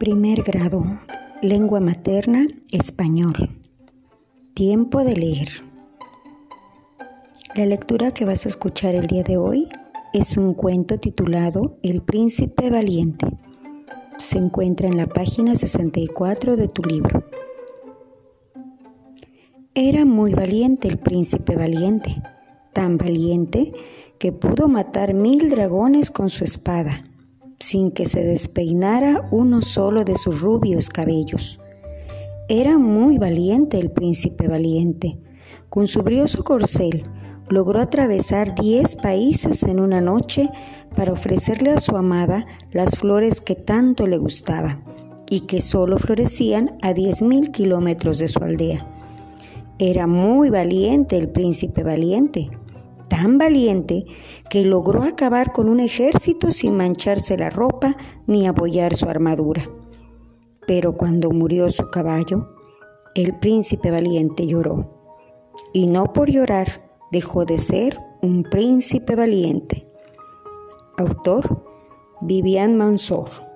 Primer grado, lengua materna, español. Tiempo de leer. La lectura que vas a escuchar el día de hoy es un cuento titulado El príncipe valiente. Se encuentra en la página 64 de tu libro. Era muy valiente el príncipe valiente, tan valiente que pudo matar mil dragones con su espada sin que se despeinara uno solo de sus rubios cabellos. Era muy valiente el príncipe valiente. Con su brioso corcel logró atravesar diez países en una noche para ofrecerle a su amada las flores que tanto le gustaba y que solo florecían a diez mil kilómetros de su aldea. Era muy valiente el príncipe valiente tan valiente que logró acabar con un ejército sin mancharse la ropa ni apoyar su armadura. Pero cuando murió su caballo, el príncipe valiente lloró. Y no por llorar dejó de ser un príncipe valiente. Autor Vivian Mansor